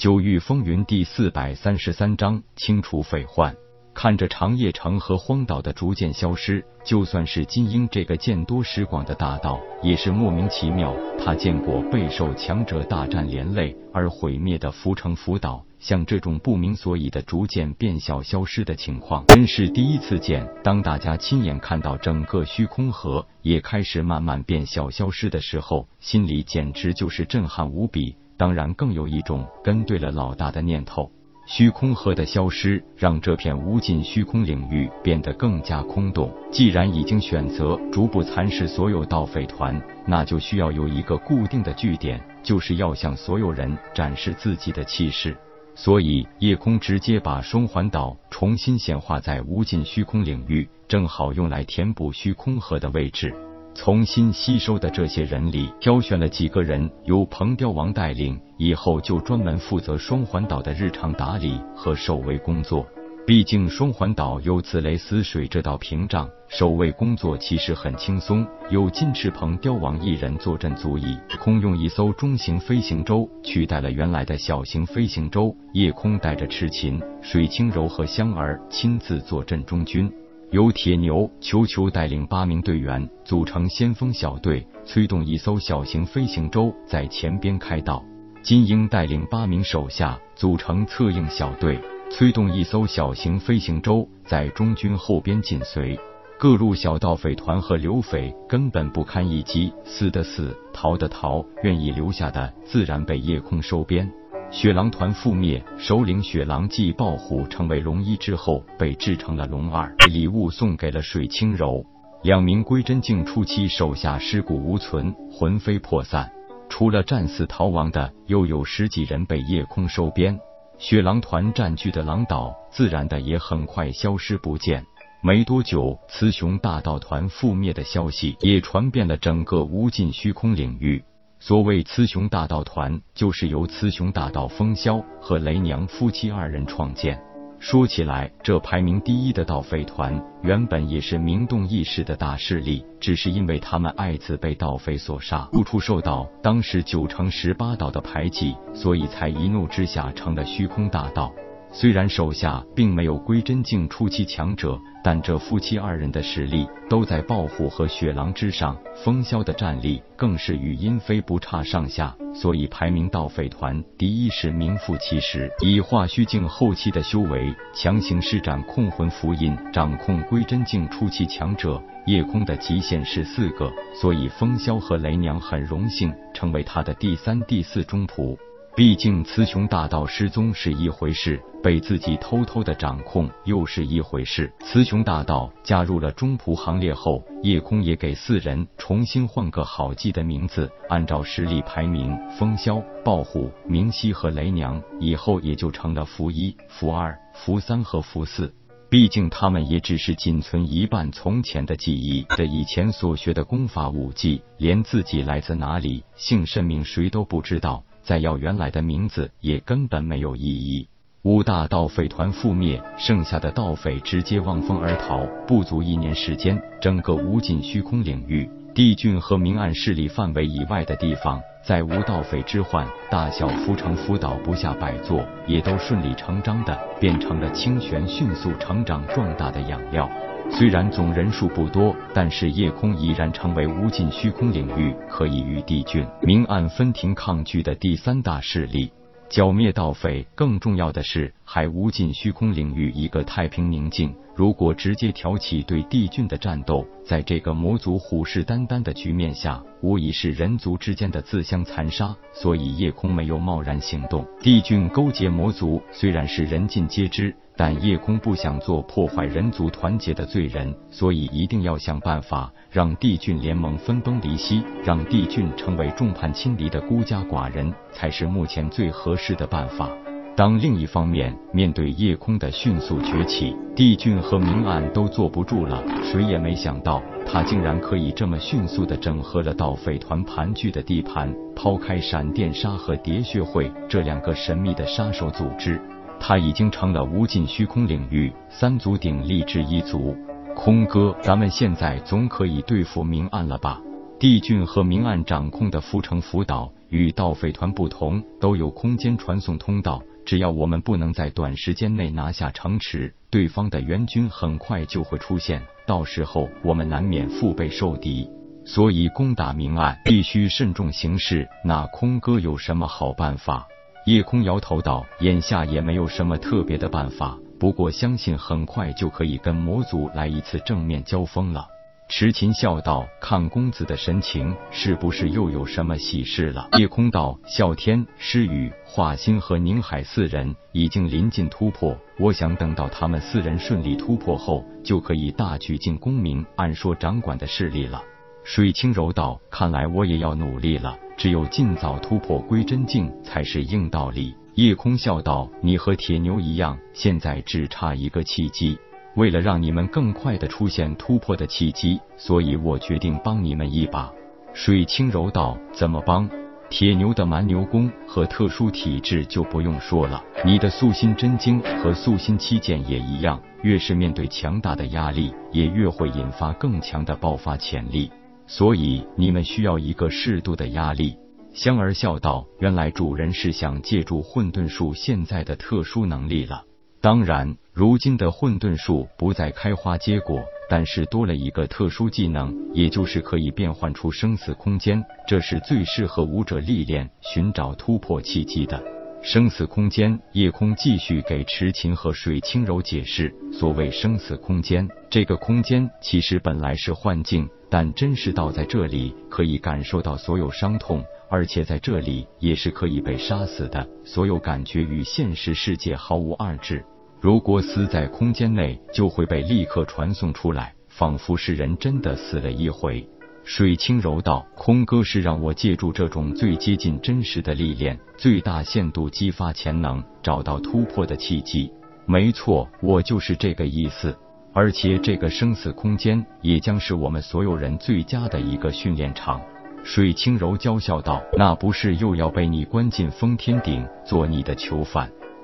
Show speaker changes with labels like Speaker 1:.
Speaker 1: 九域风云第四百三十三章清除匪患。看着长夜城和荒岛的逐渐消失，就算是金鹰这个见多识广的大盗，也是莫名其妙。他见过备受强者大战连累而毁灭的浮城浮岛，像这种不明所以的逐渐变小消失的情况，真是第一次见。当大家亲眼看到整个虚空河也开始慢慢变小消失的时候，心里简直就是震撼无比。当然，更有一种跟对了老大的念头。虚空河的消失，让这片无尽虚空领域变得更加空洞。既然已经选择逐步蚕食所有盗匪团，那就需要有一个固定的据点，就是要向所有人展示自己的气势。所以，夜空直接把双环岛重新显化在无尽虚空领域，正好用来填补虚空河的位置。重新吸收的这些人里，挑选了几个人，由鹏雕王带领，以后就专门负责双环岛的日常打理和守卫工作。毕竟双环岛有紫雷死水这道屏障，守卫工作其实很轻松，有金翅鹏雕王一人坐镇足矣。空用一艘中型飞行舟取代了原来的小型飞行舟，夜空带着赤琴、水清柔和香儿亲自坐镇中军。由铁牛、球球带领八名队员组成先锋小队，催动一艘小型飞行舟在前边开道。金鹰带领八名手下组成策应小队，催动一艘小型飞行舟在中军后边紧随。各路小盗匪团和流匪根本不堪一击，死的死，逃的逃，愿意留下的自然被夜空收编。雪狼团覆灭，首领雪狼继豹虎成为龙一之后，被制成了龙二，礼物送给了水清柔。两名归真境初期手下尸骨无存，魂飞魄散。除了战死逃亡的，又有十几人被夜空收编。雪狼团占据的狼岛，自然的也很快消失不见。没多久，雌雄大盗团覆灭的消息也传遍了整个无尽虚空领域。所谓雌雄大盗团，就是由雌雄大盗风萧和雷娘夫妻二人创建。说起来，这排名第一的盗匪团，原本也是名动一时的大势力，只是因为他们爱子被盗匪所杀，处处受到当时九城十八岛的排挤，所以才一怒之下成了虚空大盗。虽然手下并没有归真境初期强者，但这夫妻二人的实力都在豹虎和雪狼之上，风萧的战力更是与殷飞不差上下，所以排名盗匪团第一是名副其实。以化虚境后期的修为强行施展控魂符印，掌控归真境初期强者，夜空的极限是四个，所以风萧和雷娘很荣幸成为他的第三、第四中仆。毕竟，雌雄大盗失踪是一回事，被自己偷偷的掌控又是一回事。雌雄大盗加入了中仆行列后，夜空也给四人重新换个好记的名字，按照实力排名，风萧、暴虎、明熙和雷娘以后也就成了福一、福二、福三和福四。毕竟他们也只是仅存一半从前的记忆，的以前所学的功法武技，连自己来自哪里、姓甚名谁都不知道。再要原来的名字也根本没有意义。五大盗匪团覆灭，剩下的盗匪直接望风而逃。不足一年时间，整个无尽虚空领域，帝郡和明暗势力范围以外的地方，再无盗匪之患，大小浮城浮岛不下百座，也都顺理成章的变成了清泉迅速成长壮大的养料。虽然总人数不多，但是夜空已然成为无尽虚空领域可以与帝俊、明暗分庭抗拒的第三大势力。剿灭盗匪，更重要的是还无尽虚空领域一个太平宁静。如果直接挑起对帝俊的战斗，在这个魔族虎视眈眈的局面下，无疑是人族之间的自相残杀。所以夜空没有贸然行动。帝俊勾结魔族，虽然是人尽皆知。但夜空不想做破坏人族团结的罪人，所以一定要想办法让帝俊联盟分崩离析，让帝俊成为众叛亲离的孤家寡人，才是目前最合适的办法。当另一方面面对夜空的迅速崛起，帝俊和明暗都坐不住了。谁也没想到，他竟然可以这么迅速的整合了盗匪团盘踞的地盘，抛开闪电杀和喋血会这两个神秘的杀手组织。他已经成了无尽虚空领域三足鼎立之一族。空哥，咱们现在总可以对付明暗了吧？帝俊和明暗掌控的浮城浮岛与盗匪团不同，都有空间传送通道。只要我们不能在短时间内拿下城池，对方的援军很快就会出现，到时候我们难免腹背受敌。所以攻打明暗必须慎重行事。那空哥有什么好办法？叶空摇头道：“眼下也没有什么特别的办法，不过相信很快就可以跟魔族来一次正面交锋了。”池琴笑道：“看公子的神情，是不是又有什么喜事了？” 叶空道：“啸天、诗雨、华星和宁海四人已经临近突破，我想等到他们四人顺利突破后，就可以大举进攻明按说掌管的势力了。”水清柔道：“看来我也要努力了，只有尽早突破归真境才是硬道理。”夜空笑道：“你和铁牛一样，现在只差一个契机。”为了让你们更快的出现突破的契机，所以我决定帮你们一把。水清柔道：“怎么帮？”铁牛的蛮牛功和特殊体质就不用说了，你的素心真经和素心七剑也一样，越是面对强大的压力，也越会引发更强的爆发潜力。所以你们需要一个适度的压力。香儿笑道：“原来主人是想借助混沌术现在的特殊能力了。”当然，如今的混沌术不再开花结果，但是多了一个特殊技能，也就是可以变换出生死空间，这是最适合武者历练、寻找突破契机的。生死空间，夜空继续给池琴和水清柔解释：所谓生死空间，这个空间其实本来是幻境，但真实到在这里，可以感受到所有伤痛，而且在这里也是可以被杀死的，所有感觉与现实世界毫无二致。如果死在空间内，就会被立刻传送出来，仿佛是人真的死了一回。水清柔道：“空哥是让我借助这种最接近真实的历练，最大限度激发潜能，找到突破的契机。没错，我就是这个意思。而且这个生死空间也将是我们所有人最佳的一个训练场。”水清柔娇笑道：“那不是又要被你关进封天顶，做你的囚犯？”